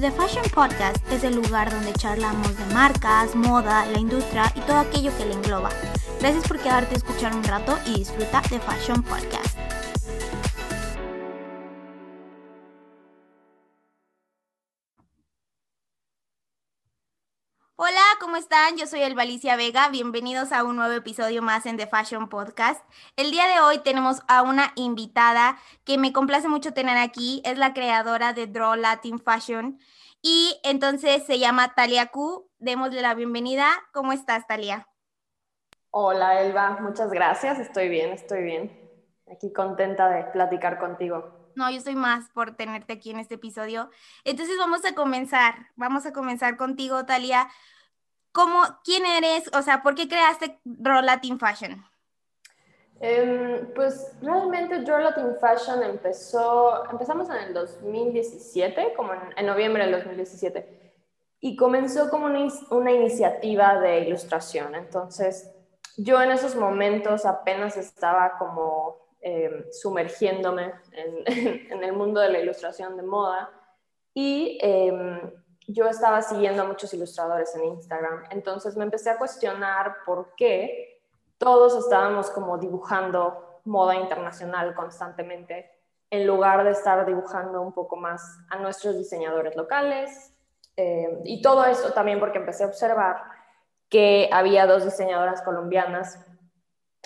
The Fashion Podcast es el lugar donde charlamos de marcas, moda, la industria y todo aquello que le engloba. Gracias por quedarte a escuchar un rato y disfruta de Fashion Podcast. Están? Yo soy Elvalicia Vega. Bienvenidos a un nuevo episodio más en The Fashion Podcast. El día de hoy tenemos a una invitada que me complace mucho tener aquí. Es la creadora de Draw Latin Fashion. Y entonces se llama Talia Q. Démosle la bienvenida. ¿Cómo estás, Talia? Hola, Elba. Muchas gracias. Estoy bien, estoy bien. Aquí contenta de platicar contigo. No, yo estoy más por tenerte aquí en este episodio. Entonces vamos a comenzar. Vamos a comenzar contigo, Talia. ¿Cómo, quién eres? O sea, ¿por qué creaste Draw Latin Fashion? Em, pues realmente Draw Latin Fashion empezó, empezamos en el 2017, como en, noviembre del 2017, y comenzó como una, una iniciativa de ilustración. Entonces, yo en esos momentos apenas estaba como Em, sumergiéndome en, el mundo de la ilustración de moda y em, yo estaba siguiendo a muchos ilustradores en Instagram. Entonces me empecé a cuestionar por qué todos estábamos como dibujando moda internacional constantemente en lugar de estar dibujando un poco más a nuestros diseñadores locales. Em, y todo eso también porque empecé a observar que había dos diseñadoras colombianas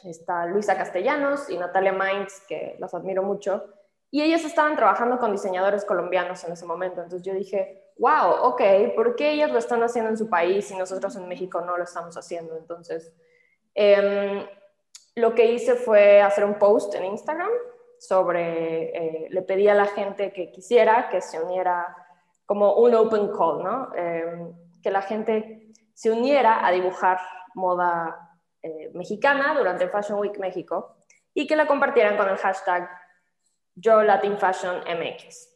está Luisa Castellanos y Natalia Mainz, que las admiro mucho, y ellas estaban trabajando con diseñadores colombianos en ese momento. Entonces yo dije, wow, ok, ¿por qué ellas lo están haciendo en su país y nosotros en México no lo estamos haciendo? Entonces, em, lo que hice fue hacer un post en Instagram sobre, eh, le pedí a la gente que quisiera que se uniera como un open call, ¿no? Em, que la gente se uniera a dibujar moda eh, mexicana durante Fashion Week México y que la compartieran con el hashtag Yo Latin Fashion MX.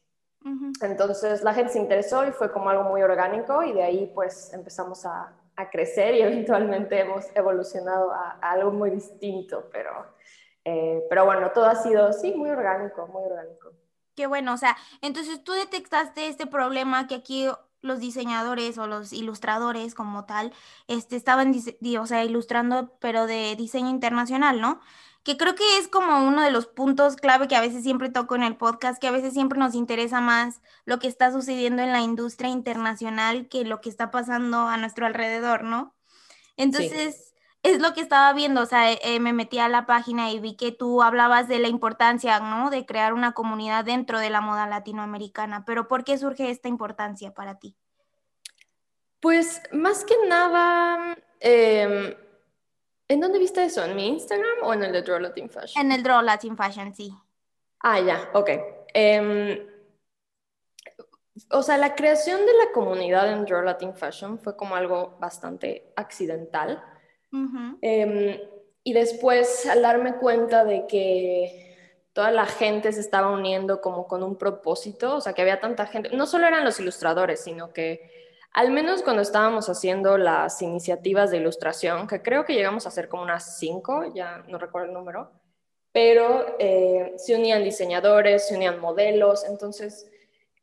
Entonces la gente se interesó y fue como algo muy orgánico y de ahí pues empezamos a, crecer y eventualmente hemos evolucionado a, algo muy distinto, pero, eh, pero bueno, todo ha sido, sí, muy orgánico, muy orgánico. Qué bueno, o sea, entonces tú detectaste este problema que aquí los diseñadores o los ilustradores como tal, este, estaban, o sea, ilustrando, pero de diseño internacional, ¿no? Que creo que es como uno de los puntos clave que a veces siempre toco en el podcast, que a veces siempre nos interesa más lo que está sucediendo en la industria internacional que lo que está pasando a nuestro alrededor, ¿no? Entonces es lo que estaba viendo, o sea, eh, me metí a la página y vi que tú hablabas de la importancia, ¿no? De crear una comunidad dentro de la moda latinoamericana, pero ¿por qué surge esta importancia para ti? Pues más que nada, em, ¿en dónde viste eso? ¿En mi Instagram o en el de Draw Latin Fashion? En el Draw Latin Fashion, sí. Ah, ya, ok. Em, o sea, la creación de la comunidad en Draw Latin Fashion fue como algo bastante accidental Em, y después, al darme cuenta de que toda la gente se estaba uniendo como con un propósito, o sea, que había tanta gente, no solo eran los ilustradores, sino que al menos cuando estábamos haciendo las iniciativas de ilustración, que creo que llegamos a hacer como unas cinco, ya no recuerdo el número, pero eh, se unían diseñadores, se unían modelos, entonces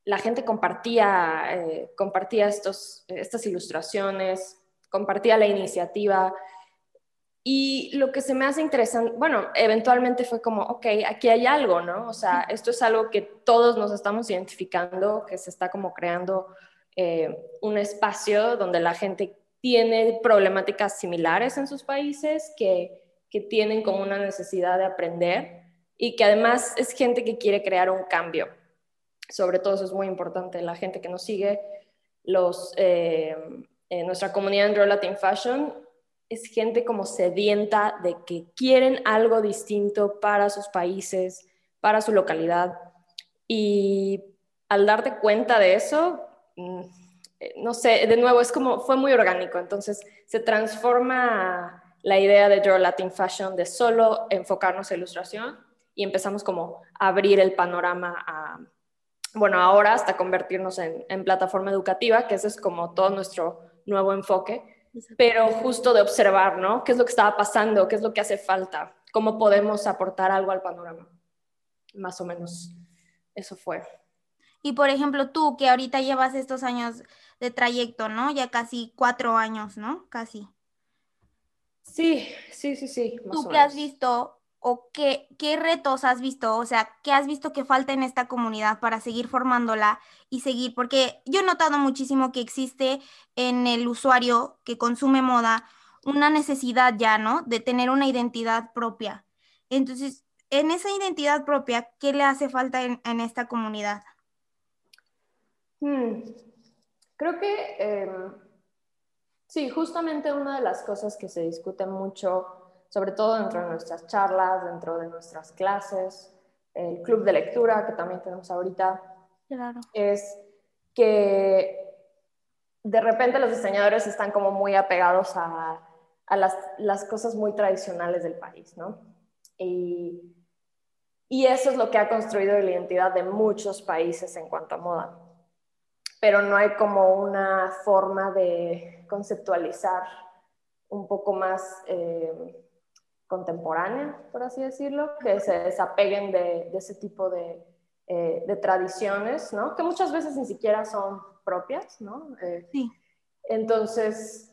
la gente compartía, eh, compartía estos, estas ilustraciones, compartía la iniciativa, y lo que se me hace interesante, bueno, eventualmente fue como, ok, aquí hay algo, ¿no? O sea, esto es algo que todos nos estamos identificando, que se está como creando eh, un espacio donde la gente tiene problemáticas similares en sus países, que, que tienen como una necesidad de aprender y que además es gente que quiere crear un cambio. Sobre todo eso es muy importante, la gente que nos sigue, los, eh, en nuestra comunidad en Draw Latin Fashion es gente como sedienta de que quieren algo distinto para sus países, para su localidad. Y al darte cuenta de eso, no sé, de nuevo, es como, fue muy orgánico. Entonces se transforma la idea de Draw Latin Fashion de solo enfocarnos en ilustración y empezamos como a abrir el panorama a, bueno, ahora hasta convertirnos en, en plataforma educativa, que ese es como todo nuestro nuevo enfoque pero justo de observar, ¿no? ¿Qué es lo que estaba pasando? ¿Qué es lo que hace falta? ¿Cómo podemos aportar algo al panorama? Más o menos, eso fue. Y por ejemplo, tú que ahorita llevas estos años de trayecto, ¿no? Ya casi cuatro años, ¿no? Casi. Sí, sí, sí, sí. ¿Tú qué has visto o qué, qué retos has visto? O sea, ¿qué has visto que falta en esta comunidad para seguir formándola y seguir? Porque yo he notado muchísimo que existe en el usuario que consume moda una necesidad ya, ¿no? De tener una identidad propia. Entonces, en esa identidad propia, ¿qué le hace falta en, esta comunidad? Hmm. Creo que em, sí, justamente una de las cosas que se discute mucho sobre todo dentro de nuestras charlas, dentro de nuestras clases, el club de lectura que también tenemos ahorita, es que de repente los diseñadores están como muy apegados a, a las, las, cosas muy tradicionales del país, ¿no? Y, y eso es lo que ha construido la identidad de muchos países en cuanto a moda. Pero no hay como una forma de conceptualizar un poco más eh, contemporánea, por así decirlo, que se desapeguen de, ese tipo de, eh, de, tradiciones, ¿no? Que muchas veces ni siquiera son propias, ¿no? Eh, sí. Entonces,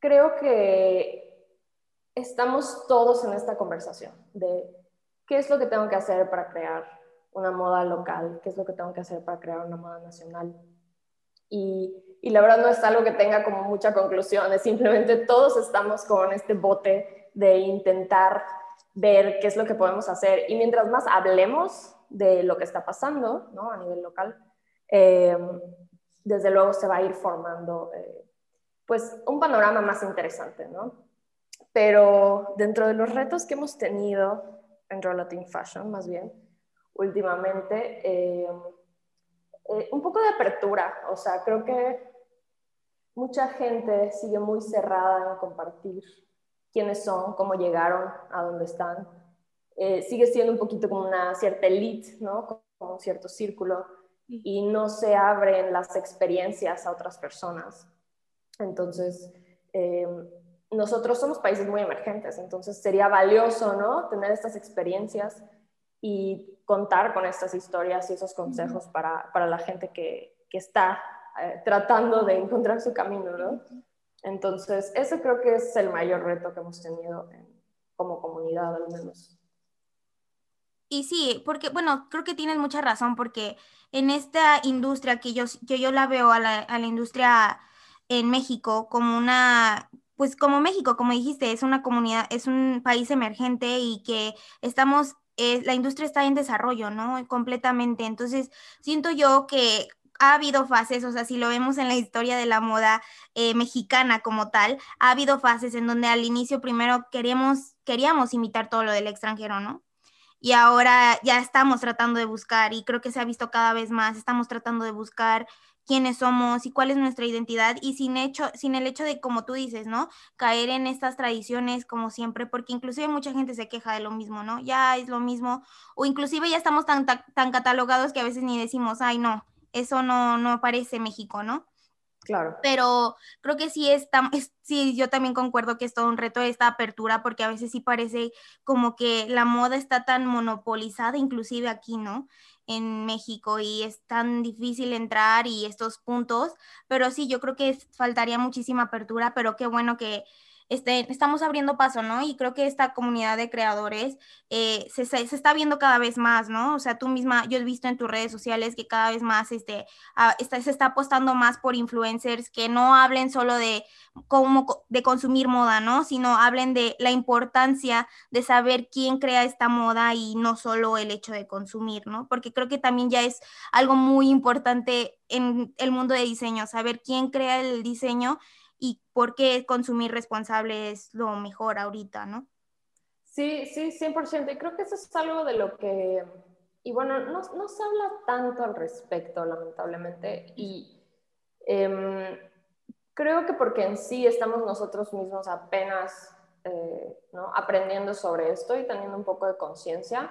creo que estamos todos en esta conversación de qué es lo que tengo que hacer para crear una moda local, qué es lo que tengo que hacer para crear una moda nacional. Y y la verdad no es algo que tenga como mucha conclusión, es simplemente todos estamos con este bote de intentar ver qué es lo que podemos hacer y mientras más hablemos de lo que está pasando ¿no? a nivel local, eh, desde luego se va a ir formando eh, pues un panorama más interesante, ¿no? Pero dentro de los retos que hemos tenido en Relative Fashion, más bien, últimamente, eh, un poco de apertura, o sea, creo que mucha gente sigue muy cerrada en compartir quiénes son, cómo llegaron a donde están. Eh, sigue siendo un poquito como una cierta elite, ¿no? Como un cierto círculo y no se abren las experiencias a otras personas. Entonces, eh, nosotros somos países muy emergentes, entonces sería valioso, ¿no? Tener estas experiencias y contar con estas historias y esos consejos para, para la gente que, que está eh, tratando de encontrar su camino, ¿no? Entonces, ese creo que es el mayor reto que hemos tenido como comunidad, al menos. Y sí, porque, bueno, creo que tienes mucha razón, porque en esta industria que yo, que yo la veo a la, a la industria en México como una, pues como México, como dijiste, es una comunidad, es un país emergente y que estamos, eh, la industria está en desarrollo, ¿no? Completamente. Entonces, siento yo que ha habido fases, o sea, si lo vemos en la historia de la moda eh, mexicana como tal, ha habido fases en donde al inicio primero queríamos, queríamos imitar todo lo del extranjero, ¿no? Y ahora ya estamos tratando de buscar, y creo que se ha visto cada vez más, estamos tratando de buscar quiénes somos y cuál es nuestra identidad y sin hecho sin el hecho de como tú dices, ¿no? caer en estas tradiciones como siempre, porque inclusive mucha gente se queja de lo mismo, ¿no? Ya es lo mismo o inclusive ya estamos tan tan catalogados que a veces ni decimos, "Ay, no, eso no, no parece México, ¿no? Claro. Pero creo que sí, está, sí, yo también concuerdo que es todo un reto esta apertura, porque a veces sí parece como que la moda está tan monopolizada, inclusive aquí, ¿no? En México, y es tan difícil entrar y estos puntos, pero sí, yo creo que faltaría muchísima apertura, pero qué bueno que este, estamos abriendo paso, ¿no? Y creo que esta comunidad de creadores eh, se, está viendo cada vez más, ¿no? O sea, tú misma, yo he visto en tus redes sociales que cada vez más este, está, se está apostando más por influencers que no hablen solo de cómo, de consumir moda, ¿no? Sino hablen de la importancia de saber quién crea esta moda y no solo el hecho de consumir, ¿no? Porque creo que también ya es algo muy importante en el mundo de diseño, saber quién crea el diseño y por qué consumir responsable es lo mejor ahorita, ¿no? Sí, sí, 100%. Y creo que eso es algo de lo que, y bueno, no, se habla tanto al respecto, lamentablemente. Y em, creo que porque en sí estamos nosotros mismos apenas eh, aprendiendo sobre esto y teniendo un poco de conciencia.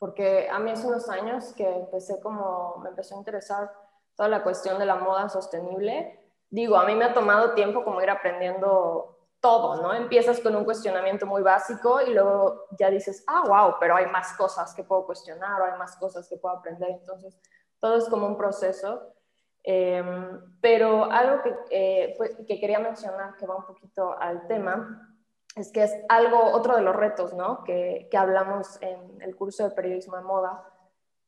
Porque a mí hace unos años que empecé como, me empezó a interesar toda la cuestión de la moda sostenible digo, a mí me ha tomado tiempo como ir aprendiendo todo, ¿no? Empiezas con un cuestionamiento muy básico y luego ya dices, ah, wow, pero hay más cosas que puedo cuestionar o hay más cosas que puedo aprender. Entonces, todo es como un proceso. Em, pero algo que, eh, que quería mencionar, que va un poquito al tema, es que es algo, otro de los retos, ¿no? Que, que hablamos en el curso de periodismo de moda,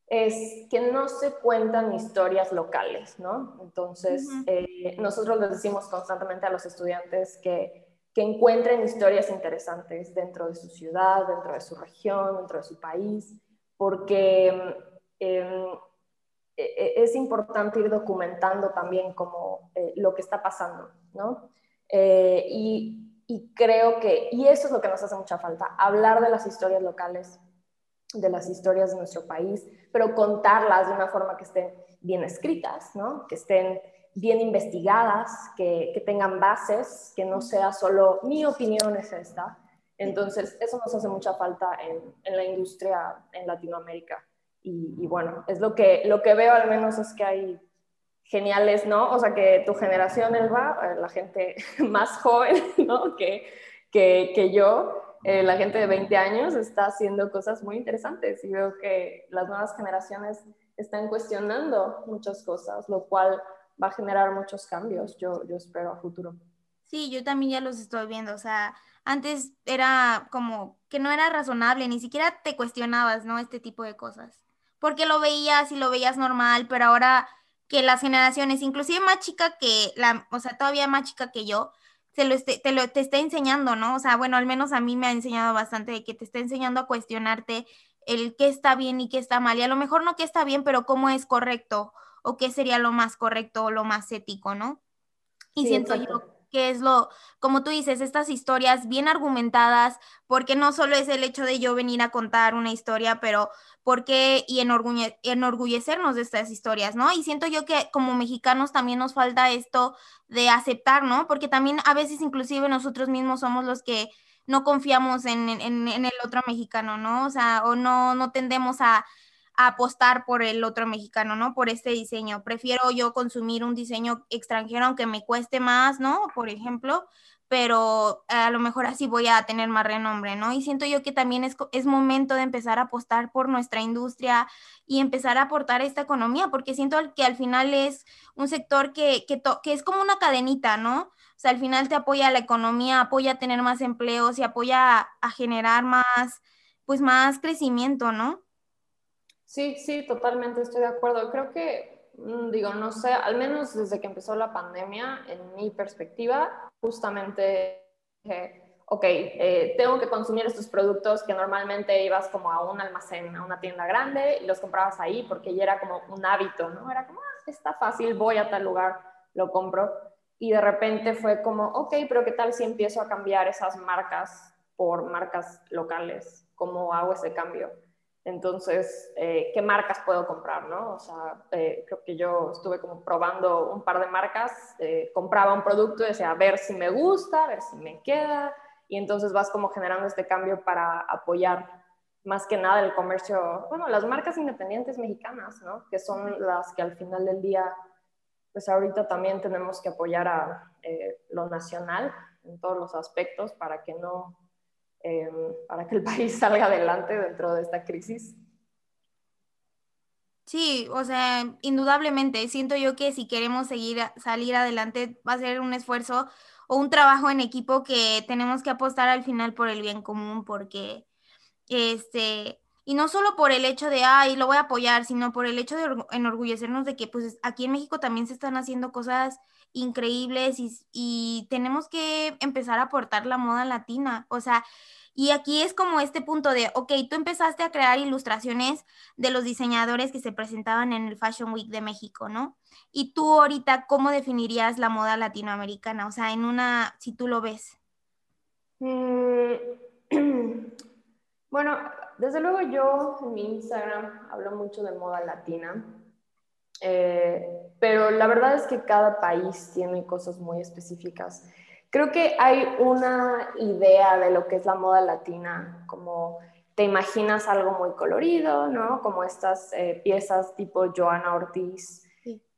es que no se cuentan historias locales, ¿no? Entonces, eh, nosotros les decimos constantemente a los estudiantes que que encuentren historias interesantes dentro de su ciudad, dentro de su región, dentro de su país, porque em, e, e, es importante ir documentando también como eh, lo que está pasando, ¿no? Eh, y, y, creo que, y eso es lo que nos hace mucha falta, hablar de las historias locales, de las historias de nuestro país, pero contarlas de una forma que estén bien escritas, ¿no? Que estén bien investigadas, que, que, tengan bases, que no sea solo mi opinión es esta. Entonces, eso nos hace mucha falta en, en la industria en Latinoamérica. Y, bueno, es lo que, lo que veo al menos es que hay geniales, ¿no? O sea, que tu generación, Elba, eh, la gente más joven, ¿no? Que, que, que yo, eh, la gente de 20 años está haciendo cosas muy interesantes y veo que las nuevas generaciones están cuestionando muchas cosas, lo cual va a generar muchos cambios, yo, yo espero a futuro. Sí, yo también ya los estoy viendo, o sea, antes era como que no era razonable, ni siquiera te cuestionabas, ¿no? Este tipo de cosas, porque lo veías y lo veías normal, pero ahora que las generaciones, inclusive más chica que la, o sea, todavía más chica que yo, se lo te lo te está enseñando, ¿no? O sea, bueno, al menos a mí me ha enseñado bastante de que te está enseñando a cuestionarte el qué está bien y qué está mal, y a lo mejor no qué está bien, pero cómo es correcto, o qué sería lo más correcto o lo más ético, ¿no? Y siento yo que es lo, como tú dices, estas historias bien argumentadas, porque no solo es el hecho de yo venir a contar una historia, pero porque y enorgullecernos de estas historias, ¿no? Y siento yo que como mexicanos también nos falta esto de aceptar, ¿no? Porque también a veces inclusive nosotros mismos somos los que no confiamos en, en, en el otro mexicano, ¿no? O sea, o no, no tendemos a apostar por el otro mexicano, ¿no? Por este diseño. Prefiero yo consumir un diseño extranjero aunque me cueste más, ¿no? Por ejemplo, pero a lo mejor así voy a tener más renombre, ¿no? Y siento yo que también es, es momento de empezar a apostar por nuestra industria y empezar a aportar esta economía, porque siento que al final es un sector que, que, es como una cadenita, ¿no? O sea, al final te apoya la economía, apoya a tener más empleos y apoya a, a generar más, pues más crecimiento, ¿no? Sí, sí, totalmente estoy de acuerdo. Creo que, mm, digo, no sé, al menos desde que empezó la pandemia, en mi perspectiva, justamente dije, ok, eh, tengo que consumir estos productos que normalmente ibas como a un almacén, a una tienda grande y los comprabas ahí porque ya era como un hábito, ¿no? Era como, ah, está fácil, voy a tal lugar, lo compro. Y de repente fue como, ok, pero ¿qué tal si empiezo a cambiar esas marcas por marcas locales? ¿Cómo hago ese cambio? Entonces, eh, ¿qué marcas puedo comprar? ¿no? O sea, eh, creo que yo estuve como probando un par de marcas, eh, compraba un producto y decía, a ver si me gusta, a ver si me queda, y entonces vas como generando este cambio para apoyar más que nada el comercio, bueno, las marcas independientes mexicanas, ¿no? Que son las que al final del día, pues ahorita también tenemos que apoyar a lo nacional en todos los aspectos para que no Em, para que el país salga adelante dentro de esta crisis. Sí, o sea, indudablemente, siento yo que si queremos seguir salir adelante va a ser un esfuerzo o un trabajo en equipo que tenemos que apostar al final por el bien común, porque este, y no solo por el hecho de, ay, lo voy a apoyar, sino por el hecho de enorgullecernos de que pues aquí en México también se están haciendo cosas increíbles y, y tenemos que empezar a aportar la moda latina, o sea, y aquí es como este punto de, ok, tú empezaste a crear ilustraciones de los diseñadores que se presentaban en el Fashion Week de México, ¿no? Y tú ahorita, ¿cómo definirías la moda latinoamericana? O sea, en una, si tú lo ves. Mm, bueno, desde luego yo en mi Instagram hablo mucho de moda latina, eh, pero la verdad es que cada país tiene cosas muy específicas. Creo que hay una idea de lo que es la moda latina, como te imaginas algo muy colorido, ¿no? Como estas eh, piezas tipo Joana Ortiz,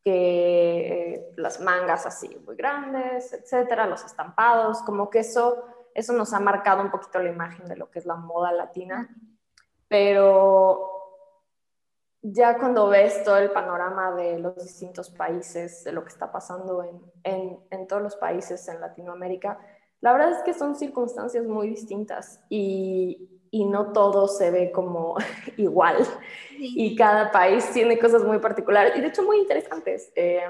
que eh, las mangas así muy grandes, etcétera, los estampados, como que eso, eso nos ha marcado un poquito la imagen de lo que es la moda latina. Pero ya cuando ves todo el panorama de los distintos países, de lo que está pasando en, en, todos los países en Latinoamérica, la verdad es que son circunstancias muy distintas y, y no todo se ve como igual. Y cada país tiene cosas muy particulares y de hecho muy interesantes. Eh,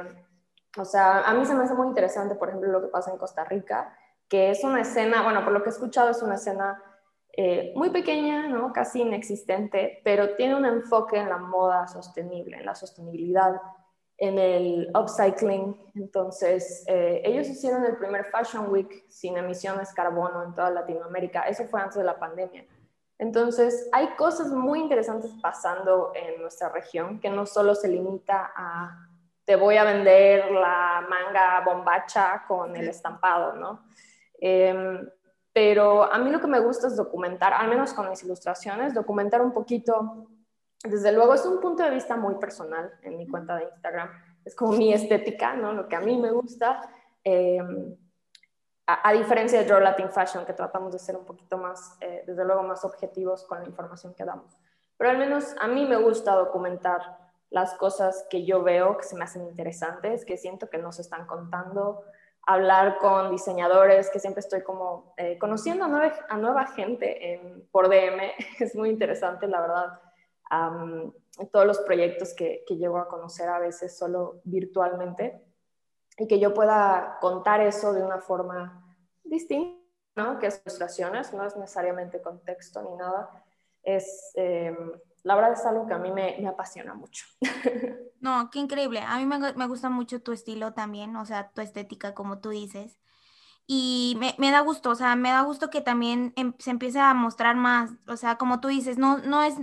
o sea, a mí se me hace muy interesante, por ejemplo, lo que pasa en Costa Rica, que es una escena, bueno, por lo que he escuchado, es una escena eh, muy pequeña, ¿no? casi inexistente, pero tiene un enfoque en la moda sostenible, en la sostenibilidad, en el upcycling. Entonces, eh, ellos hicieron el primer Fashion Week sin emisiones carbono en toda Latinoamérica. Eso fue antes de la pandemia. Entonces, hay cosas muy interesantes pasando en nuestra región que no solo se limita a te voy a vender la manga bombacha con el estampado, ¿no? Em, pero a mí lo que me gusta es documentar, al menos con mis ilustraciones, documentar un poquito. Desde luego es un punto de vista muy personal en mi cuenta de Instagram. Es como mi estética, ¿no? Lo que a mí me gusta. Eh, a, diferencia de Draw Latin Fashion, que tratamos de ser un poquito más, eh, desde luego, más objetivos con la información que damos. Pero al menos a mí me gusta documentar las cosas que yo veo que se me hacen interesantes, que siento que no se están contando, hablar con diseñadores, que siempre estoy como eh, conociendo a nueva, gente en, por DM. Es muy interesante, la verdad. todos los proyectos que, que llego a conocer a veces solo virtualmente y que yo pueda contar eso de una forma distinta, que es ilustraciones, no es necesariamente contexto ni nada. Es, eh, la verdad es algo que a mí me apasiona mucho. No, qué increíble. A mí me, me, gusta mucho tu estilo también, o sea, tu estética, como tú dices. Y me, me da gusto, o sea, me da gusto que también em, se empiece a mostrar más, o sea, como tú dices, no, no es,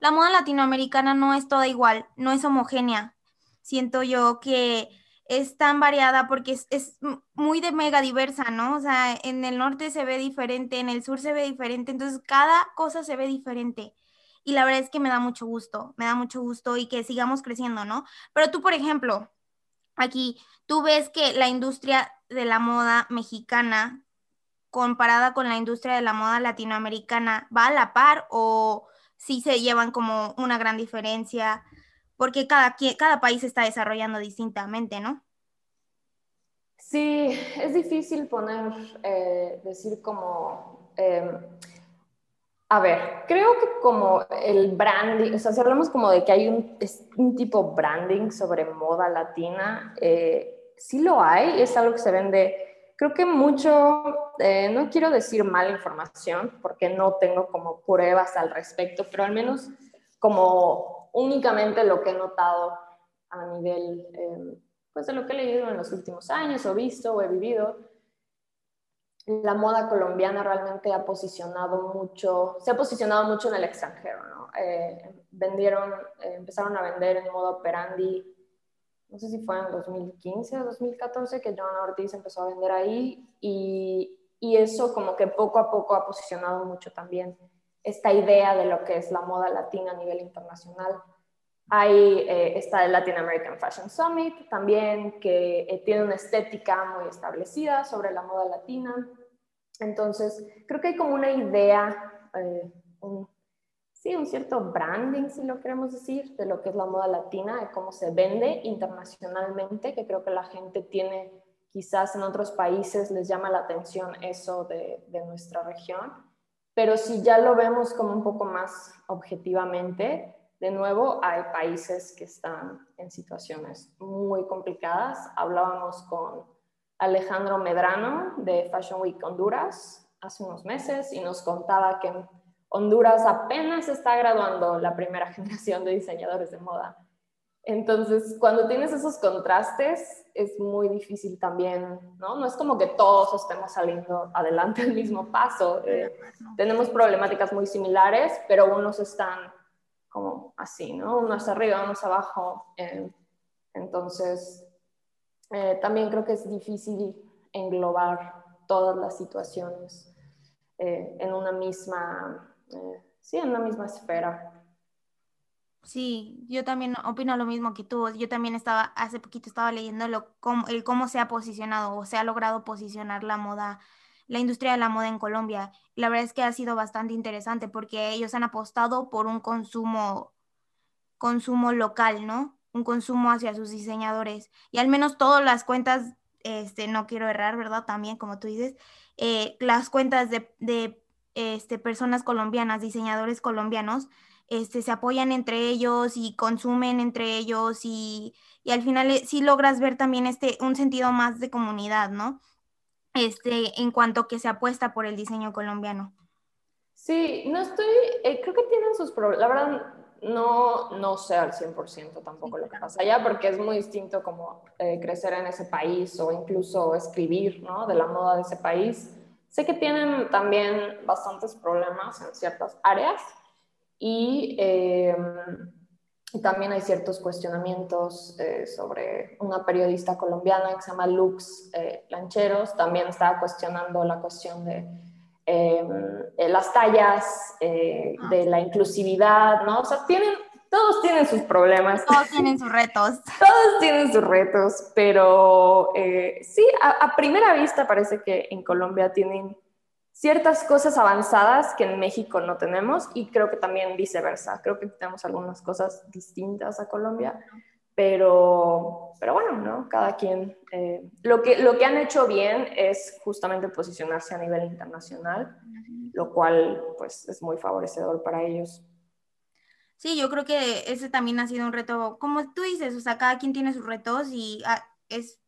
la moda latinoamericana no es toda igual, no es homogénea. Siento yo que es tan variada porque es, es, muy de mega diversa, ¿no? O sea, en el norte se ve diferente, en el sur se ve diferente, entonces cada cosa se ve diferente y la verdad es que me da mucho gusto, me da mucho gusto y que sigamos creciendo, ¿no? Pero tú, por ejemplo, aquí, tú ves que la industria de la moda mexicana comparada con la industria de la moda latinoamericana va a la par o sí se llevan como una gran diferencia, porque cada, cada país está desarrollando distintamente, ¿no? Sí, es difícil poner, eh, decir como... Em, a ver, creo que como el branding, o sea, si hablamos como de que hay un, un tipo branding sobre moda latina, eh, sí lo hay, es algo que se vende, creo que mucho, eh, no quiero decir mala información, porque no tengo como pruebas al respecto, pero al menos como únicamente lo que he notado a nivel, eh, pues de lo que he leído en los últimos años, o visto, o he vivido, la moda colombiana realmente ha posicionado mucho, se ha posicionado mucho en el extranjero, ¿no? Eh, vendieron, eh, empezaron a vender en modo operandi, no sé si fue en 2015 o 2014 que Joan Ortiz empezó a vender ahí y, y eso como que poco a poco ha posicionado mucho también esta idea de lo que es la moda latina a nivel internacional. Hay eh, está el Latin American Fashion Summit también, que tiene una estética muy establecida sobre la moda latina. Entonces, creo que hay como una idea, eh, un, sí, un cierto branding, si lo queremos decir, de lo que es la moda latina, de cómo se vende internacionalmente, que creo que la gente tiene, quizás en otros países les llama la atención eso de, de nuestra región, pero si ya lo vemos como un poco más objetivamente, de nuevo, hay países que están en situaciones muy complicadas. Hablábamos con Alejandro Medrano de Fashion Week Honduras hace unos meses y nos contaba que en Honduras apenas está graduando la primera generación de diseñadores de moda. Entonces, cuando tienes esos contrastes, es muy difícil también, ¿no? No es como que todos estemos saliendo adelante al mismo paso. Eh, tenemos problemáticas muy similares, pero unos están como así, ¿no? Unos arriba, unos abajo. Eh, entonces, eh, también creo que es difícil englobar todas las situaciones eh, en una misma, eh, sí, en una misma esfera. Sí, yo también opino lo mismo que tú. Yo también estaba, hace poquito estaba leyendo lo, cómo, el cómo se ha posicionado o se ha logrado posicionar la moda, la industria de la moda en Colombia. la verdad es que ha sido bastante interesante porque ellos han apostado por un consumo, consumo local, ¿no? Un consumo hacia sus diseñadores. Y al menos todas las cuentas, este, no quiero errar, ¿verdad? También, como tú dices, eh, las cuentas de, de este, personas colombianas, diseñadores colombianos, este, se apoyan entre ellos y consumen entre ellos y, al final eh, sí logras ver también este, un sentido más de comunidad, ¿no? Este, en cuanto que se apuesta por el diseño colombiano. Sí, no estoy, eh, creo que tienen sus problemas, la verdad no, no sé al 100% tampoco lo que pasa allá, porque es muy distinto como eh, crecer en ese país o incluso escribir, ¿no? De la moda de ese país. Sé que tienen también bastantes problemas en ciertas áreas, eh, y también hay ciertos cuestionamientos eh, sobre una periodista colombiana que se llama Lux eh, Lancheros, también estaba cuestionando la cuestión de las tallas, de la inclusividad, ¿no? O sea, tienen, todos tienen sus problemas. Todos tienen sus retos. todos tienen sus retos, pero sí, a primera vista parece que en Colombia tienen ciertas cosas avanzadas que en México no tenemos y creo que también viceversa. Creo que tenemos algunas cosas distintas a Colombia, pero, pero bueno, ¿no? Cada quien. Eh, lo, que, lo que han hecho bien es justamente posicionarse a nivel internacional, lo cual pues es muy favorecedor para ellos. Sí, yo creo que ese también ha sido un reto, como tú dices, o sea, cada quien tiene sus retos y ah, es,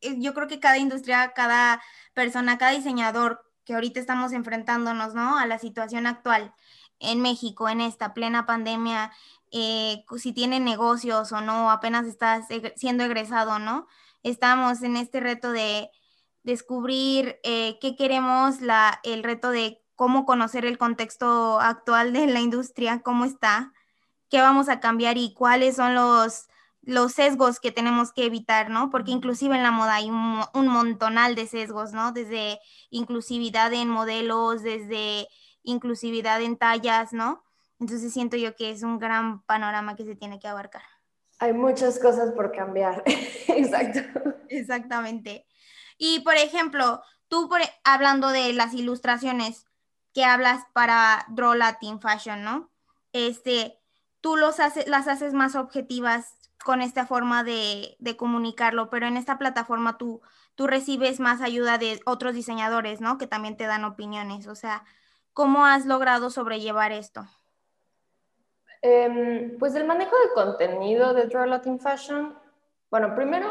yo creo que cada industria, cada persona, cada diseñador que ahorita estamos enfrentándonos, ¿no? A la situación actual en México, en esta plena pandemia, eh, si tienen negocios o no, apenas estás siendo egresado, ¿no? Estamos en este reto de descubrir eh, qué queremos, la, el reto de cómo conocer el contexto actual de la industria, cómo está, qué vamos a cambiar y cuáles son los los sesgos que tenemos que evitar, ¿no? Porque inclusive en la moda hay un, montonal de sesgos, ¿no? Desde inclusividad en modelos, desde inclusividad en tallas, ¿no? Entonces siento yo que es un gran panorama que se tiene que abarcar. Hay muchas cosas por cambiar, exacto. Exactamente. Y por ejemplo, tú por, hablando de las ilustraciones que hablas para Draw Latin Fashion, ¿no? Este, tú los hace, las haces más objetivas con esta forma de, comunicarlo, pero en esta plataforma tú, tú recibes más ayuda de otros diseñadores, ¿no? Que también te dan opiniones. O sea, ¿cómo has logrado sobrellevar esto? Em, pues el manejo de contenido de Draw Latin Fashion, bueno, primero,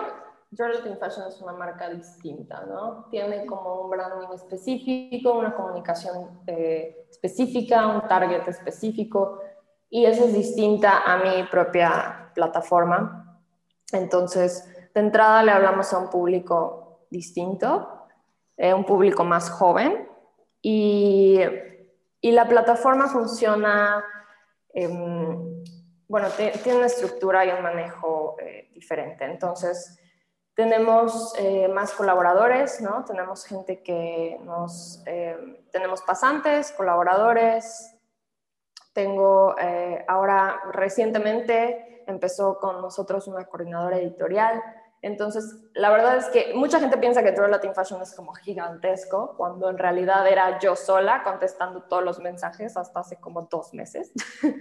Draw Latin Fashion es una marca distinta, ¿no? Tiene como un branding específico, una comunicación eh, específica, un target específico y eso es distinta a mi propia plataforma. Entonces, de entrada le hablamos a un público distinto, eh, un público más joven y, y la plataforma funciona, em, bueno, tiene una estructura y un manejo eh, diferente. Entonces, tenemos eh, más colaboradores, ¿no? Tenemos gente que nos, tenemos pasantes, colaboradores, tengo ahora recientemente empezó con nosotros una coordinadora editorial. Entonces, la verdad es que mucha gente piensa que True Latin Fashion es como gigantesco, cuando en realidad era yo sola contestando todos los mensajes hasta hace como dos meses.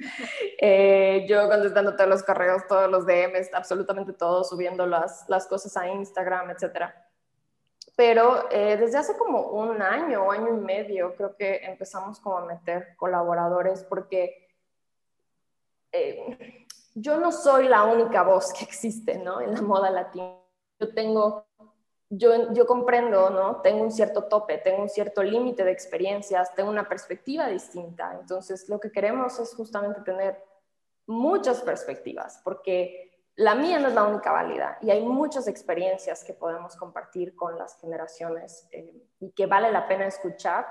Eh, yo contestando todos los correos, todos los DMs, absolutamente todo, subiendo las, las cosas a Instagram, etcétera pero eh, desde hace como un año o año y medio creo que empezamos como a meter colaboradores porque eh, yo no soy la única voz que existe, ¿no? En la moda latina. Yo tengo, yo, yo comprendo, ¿no? Tengo un cierto tope, tengo un cierto límite de experiencias, tengo una perspectiva distinta. Entonces, lo que queremos es justamente tener muchas perspectivas, porque la mía no es la única válida y hay muchas experiencias que podemos compartir con las generaciones eh, y que vale la pena escuchar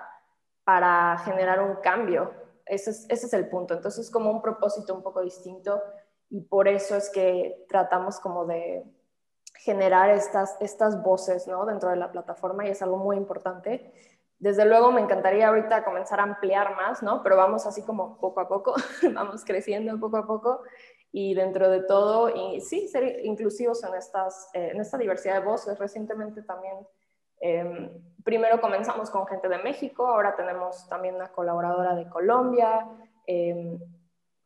para generar un cambio. Ese es, ese es el punto. Entonces es como un propósito un poco distinto y por eso es que tratamos como de generar estas, estas voces ¿no? dentro de la plataforma y es algo muy importante. Desde luego me encantaría ahorita comenzar a ampliar más, ¿no? Pero vamos así como poco a poco, vamos creciendo poco a poco y dentro de todo, y sí, ser inclusivos en, estas, eh, en esta diversidad de voces. Recientemente también, em, primero comenzamos con gente de México, ahora tenemos también una colaboradora de Colombia, em,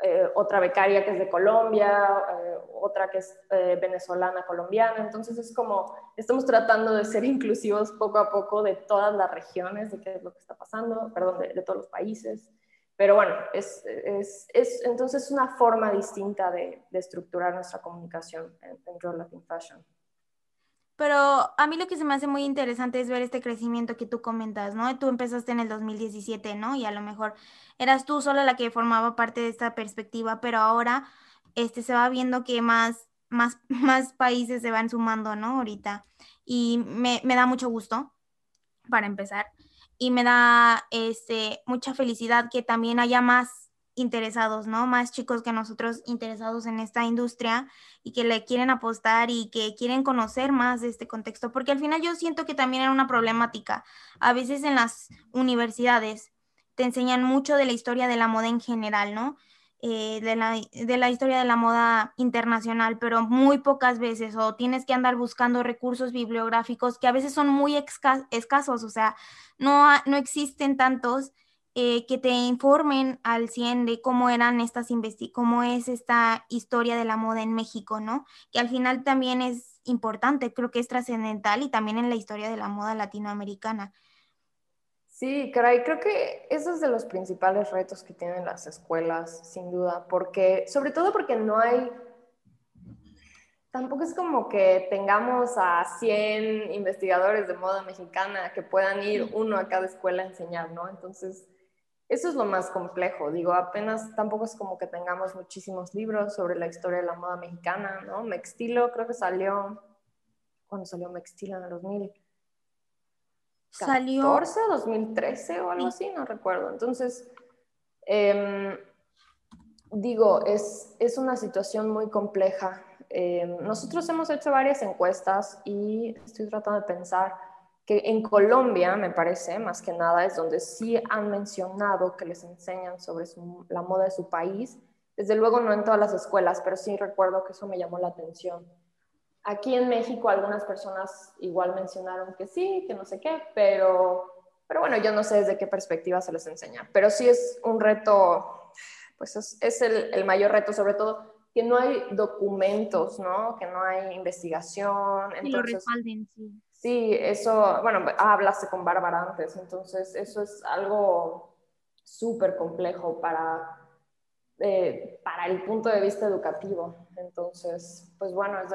eh, otra becaria que es de Colombia, eh, otra que es venezolana, colombiana. Entonces es como, estamos tratando de ser inclusivos poco a poco de todas las regiones, de qué es lo que está pasando, perdón, de todos los países. Pero bueno, es, es, es entonces una forma distinta de, de estructurar nuestra comunicación en, en Latin Fashion. Pero a mí lo que se me hace muy interesante es ver este crecimiento que tú comentas, ¿no? Tú empezaste en el 2017, ¿no? Y a lo mejor eras tú solo la que formaba parte de esta perspectiva, pero ahora este, se va viendo que más, más, más países se van sumando, ¿no? Ahorita. Y me, me da mucho gusto, para empezar y me da este, mucha felicidad que también haya más interesados, ¿no? Más chicos que nosotros interesados en esta industria y que le quieren apostar y que quieren conocer más de este contexto, porque al final yo siento que también era una problemática. A veces en las universidades te enseñan mucho de la historia de la moda en general, ¿no? Eh, de, la, de, la, historia de la moda internacional, pero muy pocas veces, o tienes que andar buscando recursos bibliográficos que a veces son muy escasos, o sea, no, no existen tantos eh, que te informen al 100 de cómo eran estas cómo es esta historia de la moda en México, ¿no? Que al final también es importante, creo que es trascendental y también en la historia de la moda latinoamericana. Sí, caray, creo que eso es de los principales retos que tienen las escuelas, sin duda, porque, sobre todo porque no hay, tampoco es como que tengamos a 100 investigadores de moda mexicana que puedan ir uno a cada escuela a enseñar, ¿no? Entonces, eso es lo más complejo, digo, apenas tampoco es como que tengamos muchísimos libros sobre la historia de la moda mexicana, ¿no? Mextilo creo que salió, cuando salió Mextilo en el 2000 Salió... 2014, 2013 o algo así, no recuerdo. Entonces, em, digo, es, es, una situación muy compleja. Em, nosotros hemos hecho varias encuestas y estoy tratando de pensar que en Colombia, me parece, más que nada, es donde sí han mencionado que les enseñan sobre la moda de su país. Desde luego no en todas las escuelas, pero sí recuerdo que eso me llamó la atención. Aquí en México algunas personas igual mencionaron que sí, que no sé qué, pero, pero bueno, yo no sé desde qué perspectiva se les enseña. Pero sí es un reto, pues es, es el, el, mayor reto, sobre todo que no hay documentos, ¿no? Que no hay investigación. Entonces, lo respalden, sí. Sí, eso, bueno, hablaste con Bárbara antes, entonces eso es algo súper complejo para eh, para el punto de vista educativo. Entonces, pues bueno, es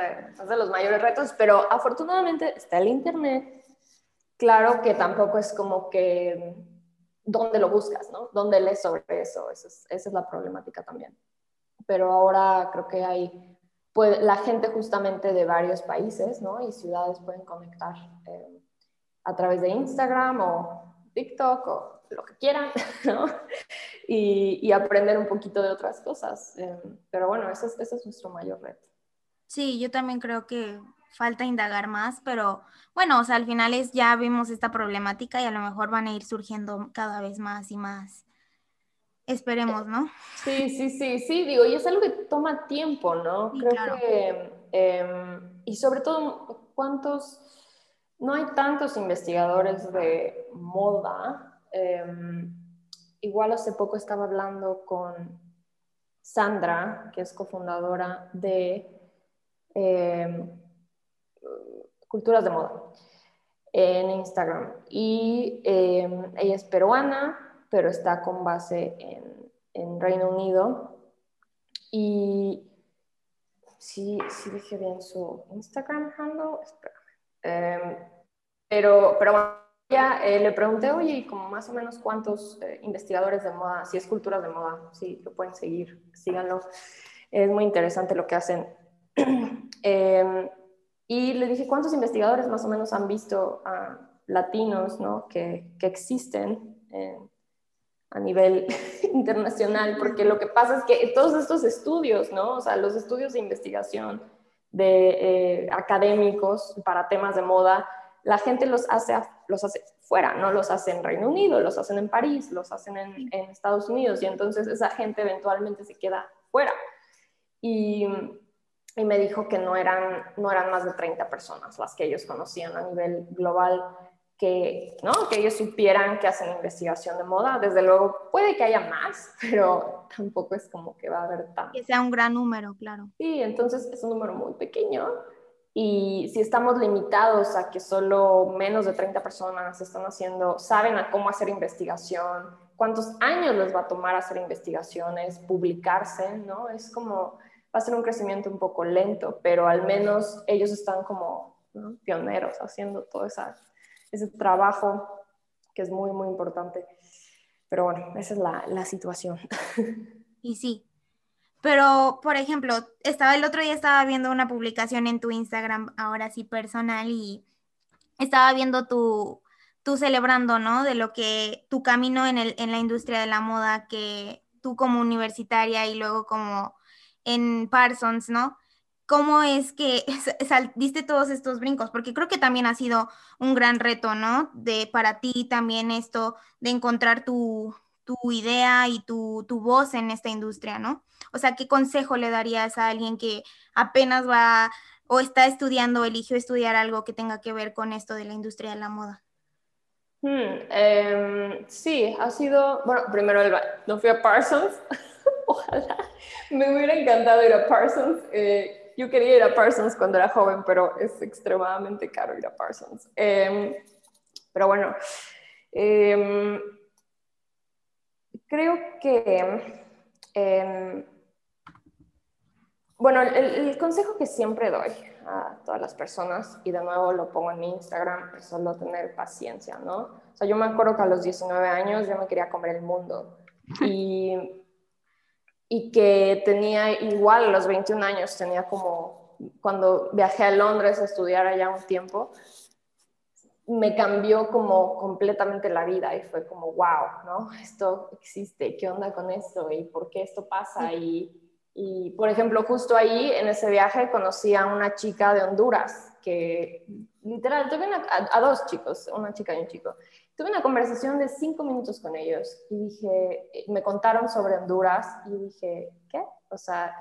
de, los mayores retos, pero afortunadamente está el Internet. Claro que tampoco es como que dónde lo buscas, ¿no? ¿Dónde lees sobre eso? Esa es, esa es la problemática también. Pero ahora creo que hay, pues, la gente justamente de varios países, ¿no? Y ciudades pueden conectar eh, a través de Instagram o TikTok o lo que quieran, ¿no? Y, aprender un poquito de otras cosas. Eh, pero bueno, ese es, ese es nuestro mayor reto. Sí, yo también creo que falta indagar más, pero bueno, o sea, al final es ya vimos esta problemática y a lo mejor van a ir surgiendo cada vez más y más. Esperemos, ¿no? Sí, sí, sí, sí, digo, y es algo que toma tiempo, ¿no? Creo que, em, y sobre todo, ¿cuántos, no hay tantos investigadores de moda Em, igual hace poco estaba hablando con Sandra, que es cofundadora de em, Culturas de Moda en Instagram. Y ella es peruana, pero está con base en, Reino Unido. Y sí, sí dije bien su Instagram handle, pero, pero bueno eh, le pregunté, oye, y como más o menos cuántos eh, investigadores de moda, si es cultura de moda, si lo pueden seguir, síganlo. Es muy interesante lo que hacen. Em, y le dije, ¿cuántos investigadores más o menos han visto a latinos ¿no? que, que existen a nivel internacional? Porque lo que pasa es que todos estos estudios, ¿no? o sea, los estudios de investigación de eh, académicos para temas de moda, la gente los hace, los hace fuera, no los hace en Reino Unido, los hacen en París, los hacen en, Estados Unidos y entonces esa gente eventualmente se queda fuera. y, y, me dijo que no eran, no eran más de 30 personas las que ellos conocían a nivel global que, ¿no? que ellos supieran que hacen investigación de moda. Desde luego, puede que haya más, pero tampoco es como que va a haber tanto. Que sea un gran número, claro. Sí, entonces es un número muy pequeño. Y si estamos limitados a que solo menos de 30 personas están haciendo, saben a cómo hacer investigación, cuántos años les va a tomar hacer investigaciones, publicarse, ¿no? Es como, va a ser un crecimiento un poco lento, pero al menos ellos están como pioneros haciendo todo esa, ese trabajo que es muy, muy importante. Pero bueno, esa es la, la situación. Y sí, pero, por ejemplo, estaba el otro día estaba viendo una publicación en tu Instagram, ahora sí personal, y estaba viendo tu, tú celebrando, ¿no? De lo que tu camino en, el, en la industria de la moda, que tú como universitaria y luego como en Parsons, ¿no? ¿Cómo es que diste todos estos brincos? Porque creo que también ha sido un gran reto, ¿no? De para ti también esto de encontrar tu, tu idea y tu, tu voz en esta industria, ¿no? O sea, ¿qué consejo le darías a alguien que apenas va o está estudiando o eligió estudiar algo que tenga que ver con esto de la industria de la moda? Hmm, em, sí, ha sido, bueno, primero no fui a Parsons, ojalá, me hubiera encantado ir a Parsons. Eh, yo quería ir a Parsons cuando era joven, pero es extremadamente caro ir a Parsons. Em, pero bueno, em, creo que bueno, el, consejo que siempre doy a todas las personas, y de nuevo lo pongo en mi Instagram, es solo tener paciencia, ¿no? O sea, yo me acuerdo que a los 19 años yo me quería comer el mundo y, y que tenía igual a los 21 años, tenía como, cuando viajé a Londres a estudiar allá un tiempo, me cambió como completamente la vida y fue como, wow, ¿no? Esto existe, ¿qué onda con esto? ¿Y por qué esto pasa? Y y, por ejemplo, justo ahí, en ese viaje, conocí a una chica de Honduras, que literal, tuve a, dos chicos, una chica y un chico. Tuve una conversación de cinco minutos con ellos y dije, me contaron sobre Honduras y dije, ¿qué? O sea,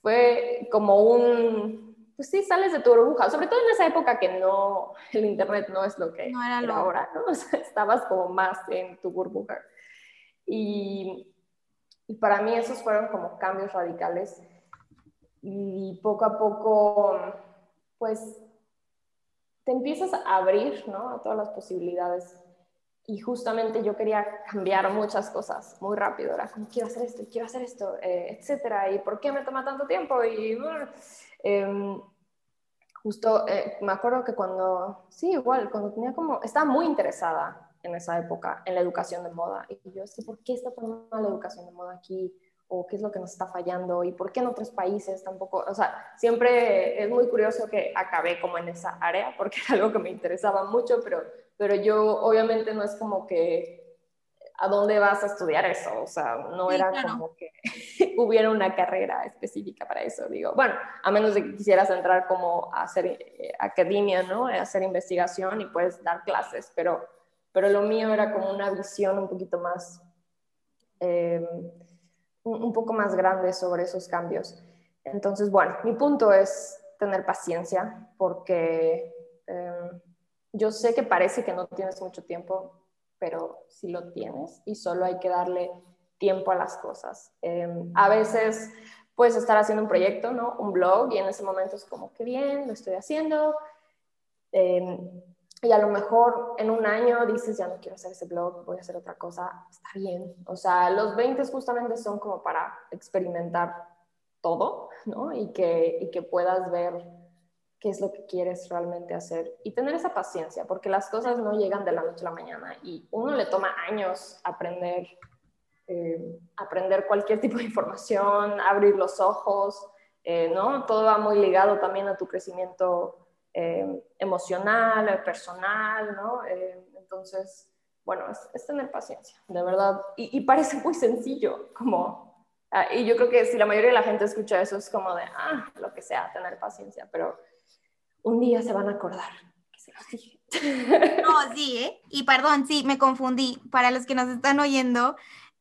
fue como un, pues sí, sales de tu burbuja, sobre todo en esa época que no, el internet no es lo que era, ahora, ¿no? O sea, estabas como más en tu burbuja. Y y para mí esos fueron como cambios radicales. Y poco a poco, pues, te empiezas a abrir, ¿no? A todas las posibilidades. Y justamente yo quería cambiar muchas cosas muy rápido. Era como, quiero hacer esto, quiero hacer esto, eh, etcétera. ¿Y por qué me toma tanto tiempo? Y em, justo eh, me acuerdo que cuando, sí, igual, cuando tenía como, estaba muy interesada en esa época en la educación de moda. Y yo sé por qué está tan mal la educación de moda aquí, o qué es lo que nos está fallando, y por qué en otros países tampoco. O sea, siempre es muy curioso que acabé como en esa área, porque era algo que me interesaba mucho, pero, pero yo obviamente no es como que ¿a dónde vas a estudiar eso? O sea, no era como que hubiera una carrera específica para eso, digo. Bueno, a menos de que quisieras entrar como a hacer eh, academia, ¿no? A hacer investigación y puedes dar clases, pero pero lo mío era como una visión un poquito más, eh, un, poco más grande sobre esos cambios. Entonces, bueno, mi punto es tener paciencia porque eh, yo sé que parece que no tienes mucho tiempo, pero sí lo tienes y solo hay que darle tiempo a las cosas. Eh, a veces puedes estar haciendo un proyecto, ¿no? Un blog y en ese momento es como, qué bien, lo estoy haciendo y a lo mejor en un año dices, ya no quiero hacer ese blog, voy a hacer otra cosa, está bien. O sea, los 20 justamente son como para experimentar todo, ¿no? Y que, y que puedas ver qué es lo que quieres realmente hacer y tener esa paciencia, porque las cosas no llegan de la noche a la mañana y uno le toma años aprender, eh, aprender cualquier tipo de información, abrir los ojos, eh, ¿no? Todo va muy ligado también a tu crecimiento eh, emocional, personal, ¿no? Eh, entonces, bueno, es, tener paciencia, de verdad. Y, parece muy sencillo, como, ah, y yo creo que si la mayoría de la gente escucha eso es como de, ah, lo que sea, tener paciencia, pero un día se van a acordar que se los dije. No, sí, ¿eh? Y perdón, sí, me confundí. Para los que nos están oyendo,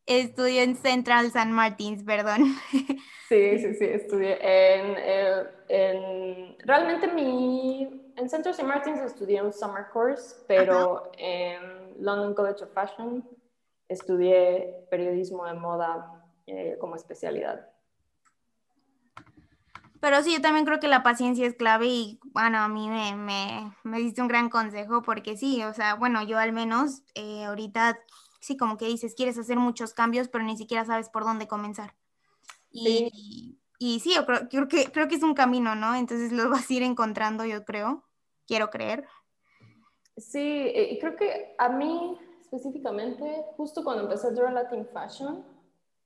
estudió en Central San Martins, perdón. Sí, sí, sí, estudié en, eh, en, realmente mi, en Central St. Martins estudié un summer course, pero en London College of Fashion estudié periodismo de moda eh, como especialidad. Pero sí, yo también creo que la paciencia es clave y bueno, a mí me, me, me diste un gran consejo porque sí, o sea, bueno, yo al menos eh, ahorita sí, como que dices, quieres hacer muchos cambios, pero ni siquiera sabes por dónde comenzar. Y sí, sí yo creo, creo, que, creo que es un camino, ¿no? Entonces lo vas a ir encontrando, yo creo, quiero creer. Sí, y creo que a mí específicamente, justo cuando empecé a Dura Latin Fashion,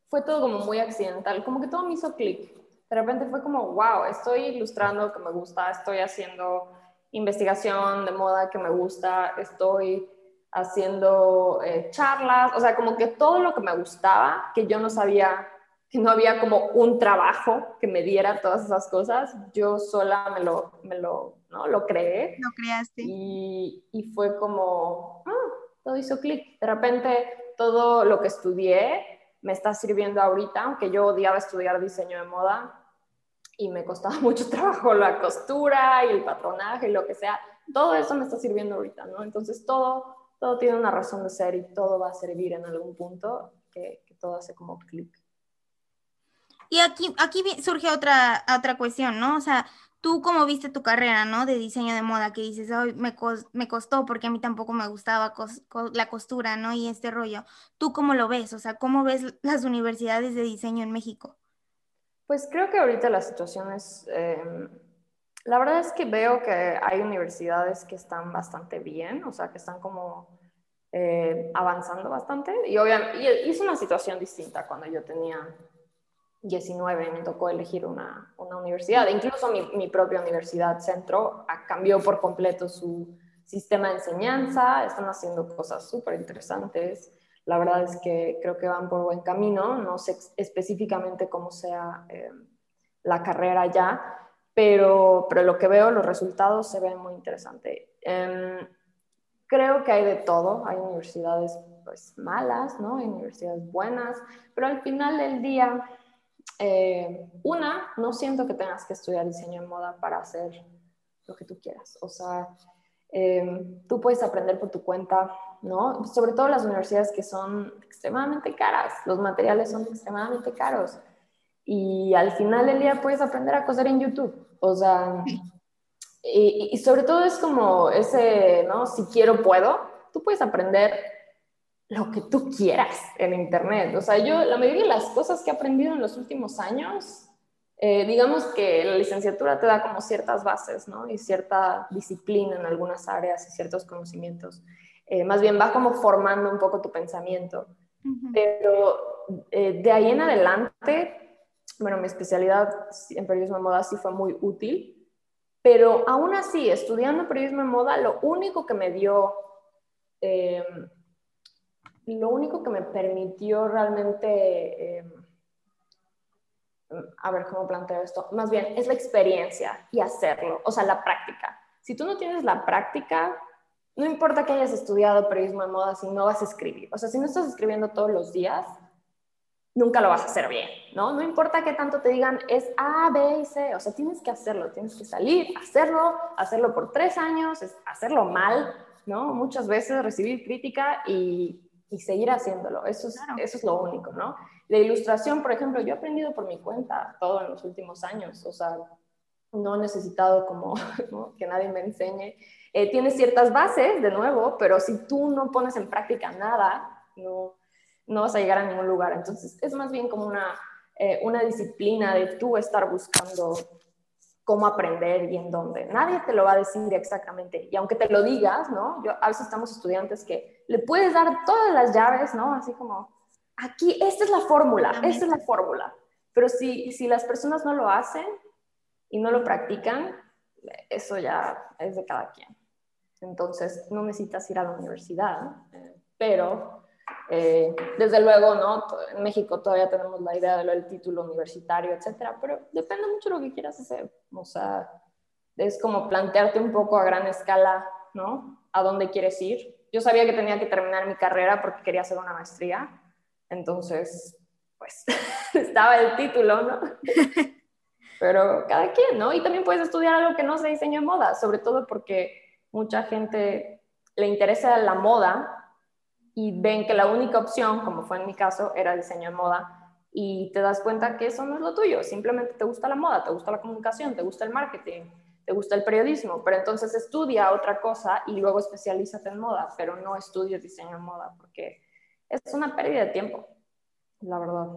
fue todo como muy accidental, como que todo me hizo clic. De repente fue como, wow, estoy ilustrando que me gusta, estoy haciendo investigación de moda que me gusta, estoy haciendo eh, charlas, o sea, como que todo lo que me gustaba, que yo no sabía, que no había como un trabajo que me diera todas esas cosas, yo sola me lo, me lo, ¿no? lo creé. Lo creaste. Y, y fue como, ah, todo hizo clic. De repente, todo lo que estudié me está sirviendo ahorita, aunque yo odiaba estudiar diseño de moda y me costaba mucho trabajo la costura y el patronaje y lo que sea, todo eso me está sirviendo ahorita, ¿no? Entonces, todo todo tiene una razón de ser y todo va a servir en algún punto, que, todo hace como clic. Y aquí, aquí surge otra, otra cuestión, ¿no? O sea, tú cómo viste tu carrera, ¿no? De diseño de moda, que dices, hoy me, me, costó porque a mí tampoco me gustaba la costura, ¿no? Y este rollo. ¿Tú cómo lo ves? O sea, ¿cómo ves las universidades de diseño en México? Pues creo que ahorita la situación es... Em, la verdad es que veo que hay universidades que están bastante bien, o sea, que están como eh, avanzando bastante. Y, obviamente, y es una situación distinta cuando yo tenía 19 me tocó elegir una, una universidad. Incluso mi, mi, propia universidad, Centro, cambió por completo su sistema de enseñanza. Están haciendo cosas súper interesantes. La verdad es que creo que van por buen camino. No sé específicamente cómo sea eh, la carrera ya, pero, pero lo que veo, los resultados se ven muy interesantes. Em, creo que hay de todo, hay universidades pues malas, ¿no? Hay universidades buenas, pero al final del día, eh, una, no siento que tengas que estudiar diseño de moda para hacer lo que tú quieras. O sea, em, tú puedes aprender por tu cuenta, ¿no? Sobre todo las universidades que son extremadamente caras, los materiales son extremadamente caros y al final del día puedes aprender a coser en YouTube. O sea, y, sobre todo es como ese, ¿no? Si quiero, puedo. Tú puedes aprender lo que tú quieras en Internet. O sea, yo la mayoría de las cosas que he aprendido en los últimos años, eh, digamos que la licenciatura te da como ciertas bases, ¿no? Y cierta disciplina en algunas áreas y ciertos conocimientos. Eh, más bien va como formando un poco tu pensamiento. Pero eh, de ahí en adelante, bueno, mi especialidad en periodismo de moda sí fue muy útil, pero aún así, estudiando periodismo de moda, lo único que me dio, em, lo único que me permitió realmente, em, a ver cómo planteo esto, más bien es la experiencia y hacerlo, o sea, la práctica. Si tú no tienes la práctica, no importa que hayas estudiado periodismo de moda si no vas a escribir. O sea, si no estás escribiendo todos los días, nunca lo vas a hacer bien, ¿no? No importa qué tanto te digan, es A, B y C, o sea, tienes que hacerlo, tienes que salir, hacerlo, hacerlo por tres años, hacerlo mal, ¿no? Muchas veces recibir crítica y, y seguir haciéndolo, eso es, eso es lo único, ¿no? La ilustración, por ejemplo, yo he aprendido por mi cuenta todo en los últimos años, o sea, no he necesitado como que nadie me enseñe. Eh, tienes ciertas bases, de nuevo, pero si tú no pones en práctica nada, no, no vas a llegar a ningún lugar. Entonces, es más bien como una, eh, una disciplina de tú estar buscando cómo aprender y en dónde. Nadie te lo va a decir exactamente. Y aunque te lo digas, ¿no? Yo, a veces estamos estudiantes que le puedes dar todas las llaves, ¿no? Así como, aquí, esta es la fórmula, esta es la fórmula. Pero si, si las personas no lo hacen y no lo practican, eso ya es de cada quien. Entonces, no necesitas ir a la universidad, pero eh, desde luego, ¿no? En México todavía tenemos la idea de del título universitario, etcétera, pero depende mucho de lo que quieras hacer. O sea, es como plantearte un poco a gran escala, ¿no? A dónde quieres ir. Yo sabía que tenía que terminar mi carrera porque quería hacer una maestría. Entonces, pues estaba el título, ¿no? Pero cada quien, ¿no? Y también puedes estudiar algo que no sea diseño de moda, sobre todo porque mucha gente le interesa la moda y ven que la única opción, como fue en mi caso, era diseño de moda y te das cuenta que eso no es lo tuyo, simplemente te gusta la moda, te gusta la comunicación, te gusta el marketing, te gusta el periodismo, pero entonces estudia otra cosa y luego especialízate en moda, pero no estudies diseño de moda porque es una pérdida de tiempo, la verdad.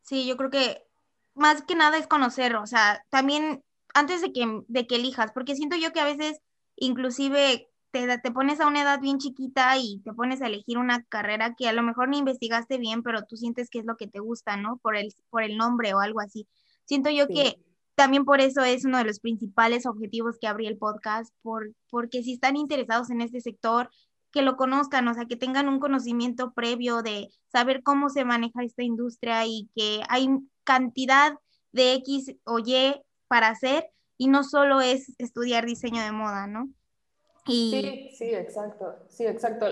Sí, yo creo que más que nada es conocer, o sea, también antes de que, de que elijas, porque siento yo que a veces inclusive te, te, pones a una edad bien chiquita y te pones a elegir una carrera que a lo mejor ni investigaste bien, pero tú sientes que es lo que te gusta, ¿no? Por el, por el nombre o algo así. Siento yo que también por eso es uno de los principales objetivos que abrí el podcast, por, porque si están interesados en este sector, que lo conozcan, o sea, que tengan un conocimiento previo de saber cómo se maneja esta industria y que hay cantidad de X o Y para hacer y no solo es estudiar diseño de moda, ¿no? Sí, sí, exacto, sí, exacto.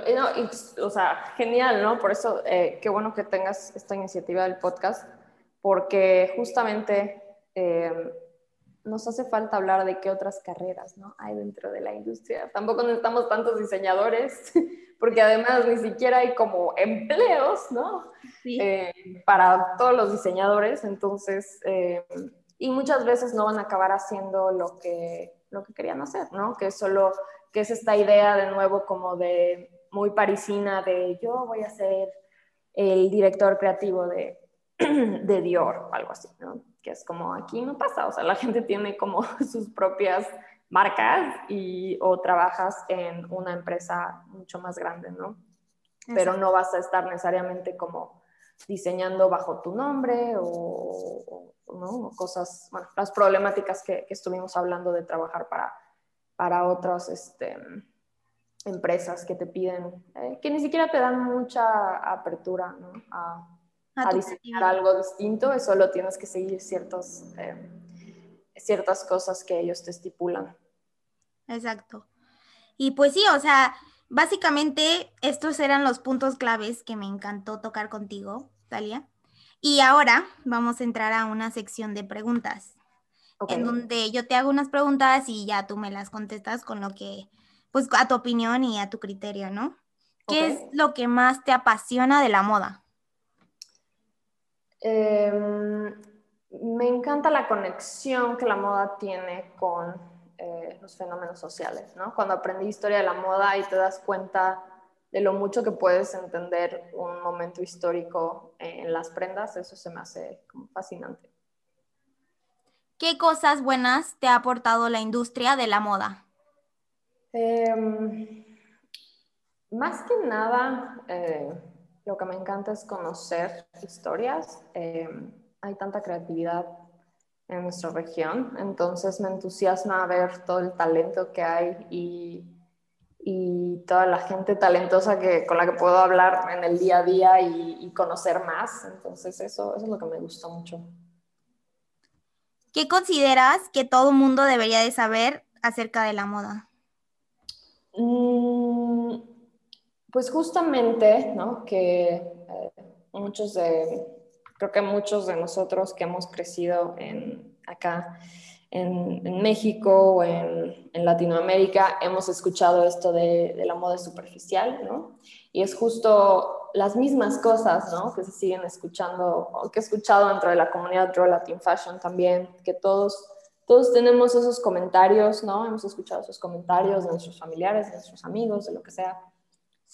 o sea, genial, ¿no? Por eso, eh, qué bueno que tengas esta iniciativa del podcast, porque justamente eh, nos hace falta hablar de qué otras carreras ¿no? hay dentro de la industria. Tampoco necesitamos tantos diseñadores, porque además ni siquiera hay como empleos, ¿no? Eh, para todos los diseñadores, entonces, y muchas veces no van a acabar haciendo lo que, lo que querían hacer, ¿no? Que solo que es esta idea de nuevo como de muy parisina de yo voy a ser el director creativo de, de Dior o algo así, ¿no? Que es como aquí no pasa, o sea, la gente tiene como sus propias marcas y o trabajas en una empresa mucho más grande, ¿no? Pero no vas a estar necesariamente como diseñando bajo tu nombre o, ¿no? cosas, bueno, las problemáticas que, que estuvimos hablando de trabajar para para otras este, empresas que te piden, eh, que ni siquiera te dan mucha apertura ¿no? a, a, diseñar algo distinto, solo tienes que seguir ciertos, eh, ciertas cosas que ellos te estipulan. Exacto. Y pues sí, o sea, básicamente estos eran los puntos claves que me encantó tocar contigo, Talia. Y ahora vamos a entrar a una sección de preguntas en donde yo te hago unas preguntas y ya tú me las contestas con lo que, pues a tu opinión y a tu criterio, ¿no? ¿Qué es lo que más te apasiona de la moda? Em, me encanta la conexión que la moda tiene con eh, los fenómenos sociales, ¿no? Cuando aprendí historia de la moda y te das cuenta de lo mucho que puedes entender un momento histórico en las prendas, eso se me hace como fascinante. ¿Qué cosas buenas te ha aportado la industria de la moda? Em, más que nada, eh, lo que me encanta es conocer historias. Em, hay tanta creatividad en nuestra región, entonces me entusiasma ver todo el talento que hay y, toda la gente talentosa que, con la que puedo hablar en el día a día y, conocer más. Entonces eso, eso es lo que me gusta mucho. ¿Qué consideras que todo mundo debería de saber acerca de la moda? Mm, pues justamente, ¿no? Que eh, muchos de, creo que muchos de nosotros que hemos crecido en, acá en, México o en, Latinoamérica hemos escuchado esto de, la moda superficial, ¿no? Y es justo las mismas cosas, ¿no? Que se siguen escuchando, o que he escuchado dentro de la comunidad Draw Latin Fashion también, que todos, todos tenemos esos comentarios, ¿no? Hemos escuchado esos comentarios de nuestros familiares, de nuestros amigos, de lo que sea.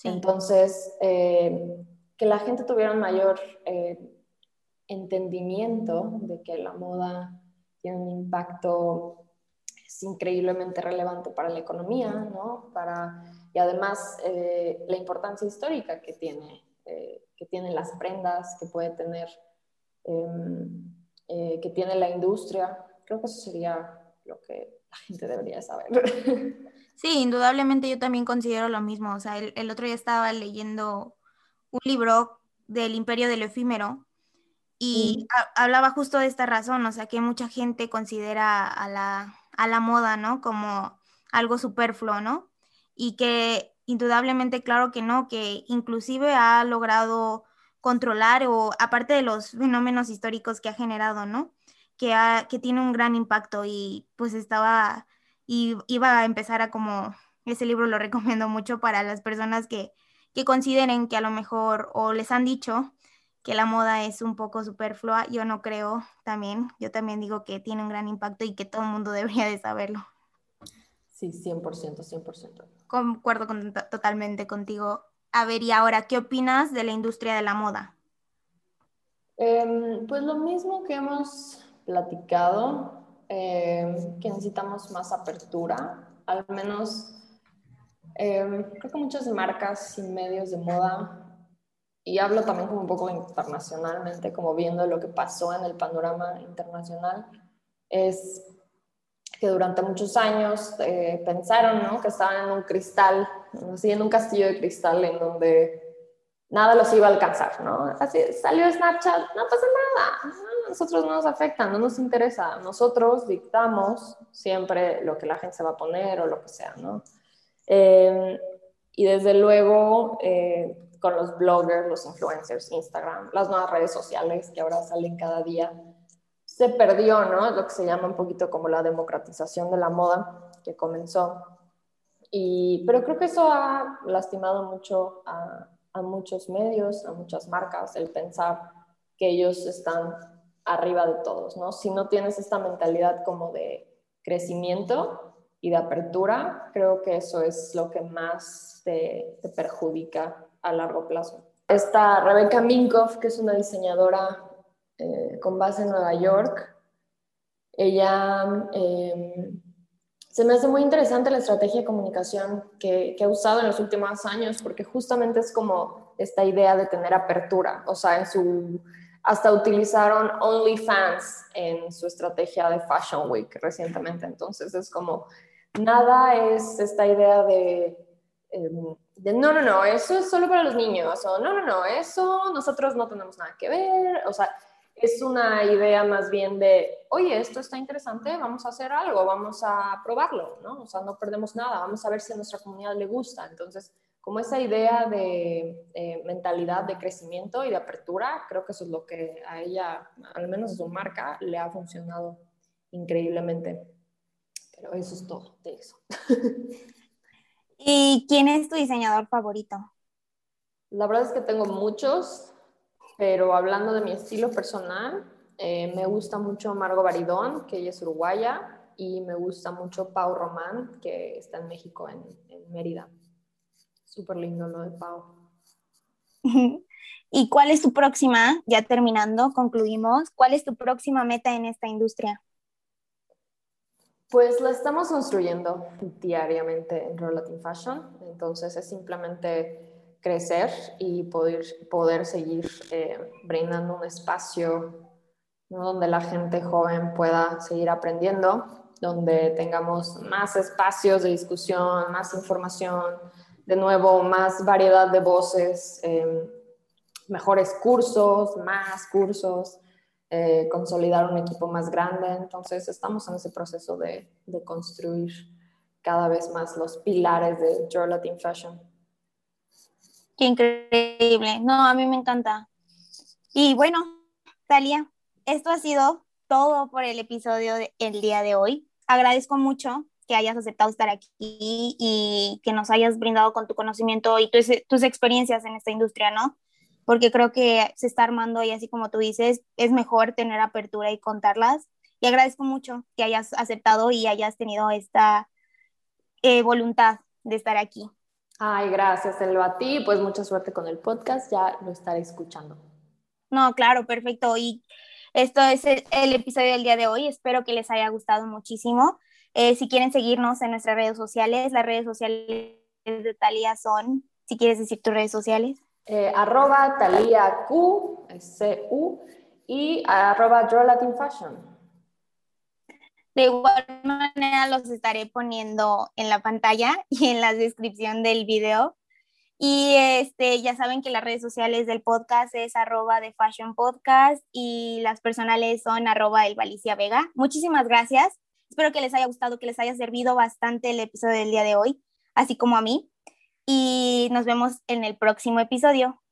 Entonces, eh, que la gente tuviera un mayor eh, entendimiento de que la moda tiene un impacto es increíblemente relevante para la economía, ¿no? Para, y además eh, la importancia histórica que tiene eh, que tienen las prendas, que puede tener, em, que tiene la industria. Creo que eso sería lo que la gente debería saber. Sí, indudablemente yo también considero lo mismo. O sea, el, otro día estaba leyendo un libro del Imperio del Efímero y hablaba justo de esta razón, o sea, que mucha gente considera a la, a la moda, ¿no? Como algo superfluo, ¿no? Y que indudablemente claro que no, que inclusive ha logrado controlar o aparte de los fenómenos históricos que ha generado, ¿no? Que, que tiene un gran impacto y pues estaba, y iba a empezar a como, ese libro lo recomiendo mucho para las personas que, que consideren que a lo mejor o les han dicho que la moda es un poco superflua, yo no creo también, yo también digo que tiene un gran impacto y que todo el mundo debería de saberlo. Sí, 100%, 100%. Concuerdo totalmente contigo. A ver, y ahora, ¿qué opinas de la industria de la moda? Em, pues lo mismo que hemos platicado, em, que necesitamos más apertura, al menos em, creo que muchas marcas y medios de moda y hablo también como un poco internacionalmente, como viendo lo que pasó en el panorama internacional, es que durante muchos años eh, pensaron ¿no? que estaban en un cristal, así en un castillo de cristal en donde nada los iba a alcanzar, ¿no? Así salió Snapchat, no pasa nada, a nosotros no nos afecta, no nos interesa, nosotros dictamos siempre lo que la gente se va a poner o lo que sea, ¿no? Eh, y desde luego eh, con los bloggers, los influencers, Instagram, las nuevas redes sociales que ahora salen cada día, se perdió, ¿no? Lo que se llama un poquito como la democratización de la moda que comenzó. Y, pero creo que eso ha lastimado mucho a, a muchos medios, a muchas marcas, el pensar que ellos están arriba de todos, ¿no? Si no tienes esta mentalidad como de crecimiento y de apertura, creo que eso es lo que más te, perjudica a largo plazo. Está Rebecca Minkoff, que es una diseñadora eh, con base en Nueva York. Ella em, se me hace muy interesante la estrategia de comunicación que, que, ha usado en los últimos años, porque justamente es como esta idea de tener apertura. O sea, en su, hasta utilizaron OnlyFans en su estrategia de Fashion Week recientemente. Entonces es como, nada es esta idea de em, de no, no, no, eso es solo para los niños, o no, no, no, eso nosotros no tenemos nada que ver, o sea, es una idea más bien de, oye, esto está interesante, vamos a hacer algo, vamos a probarlo, ¿no? O sea, no perdemos nada, vamos a ver si a nuestra comunidad le gusta. Entonces, como esa idea de eh, mentalidad de crecimiento y de apertura, creo que eso es lo que a ella, al menos a su marca, le ha funcionado increíblemente. Pero eso es todo de eso. ¿Y quién es tu diseñador favorito? La verdad es que tengo muchos, pero hablando de mi estilo personal, eh, me gusta mucho Margo Baridón, que ella es uruguaya, y me gusta mucho Pau Román, que está en México, en, en Mérida. Súper lindo lo de Pau. ¿Y cuál es tu próxima, ya terminando, concluimos, cuál es tu próxima meta en esta industria? Pues la estamos construyendo diariamente en Relative Fashion, entonces es simplemente crecer y poder, poder seguir eh, brindando un espacio donde la gente joven pueda seguir aprendiendo, donde tengamos más espacios de discusión, más información, de nuevo, más variedad de voces, eh, mejores cursos, más cursos. Eh, consolidar un equipo más grande. Entonces estamos en ese proceso de, de construir cada vez más los pilares de Your Latin Fashion. Qué increíble. No, a mí me encanta. Y bueno, Talia, esto ha sido todo por el episodio del día de hoy. Agradezco mucho que hayas aceptado estar aquí y que nos hayas brindado con tu conocimiento y tus, tus experiencias en esta industria, ¿no? porque creo que se está armando y así como tú dices, es mejor tener apertura y contarlas. Y agradezco mucho que hayas aceptado y hayas tenido esta eh, voluntad de estar aquí. Ay, gracias, Elba. A ti, pues mucha suerte con el podcast, ya lo estaré escuchando. No, claro, perfecto. Y esto es el, episodio del día de hoy. Espero que les haya gustado muchísimo. Eh, si quieren seguirnos en nuestras redes sociales, las redes sociales de Talía son, si quieres decir tus redes sociales. Eh, arroba Talía Q, C-U, y arroba Draw Latin Fashion. De igual manera los estaré poniendo en la pantalla y en la descripción del video. Y este, ya saben que las redes sociales del podcast es arroba de Fashion Podcast y las personales son arroba el Valicia Vega. Muchísimas gracias. Espero que les haya gustado, que les haya servido bastante el episodio del día de hoy, así como a mí y nos vemos en el próximo episodio.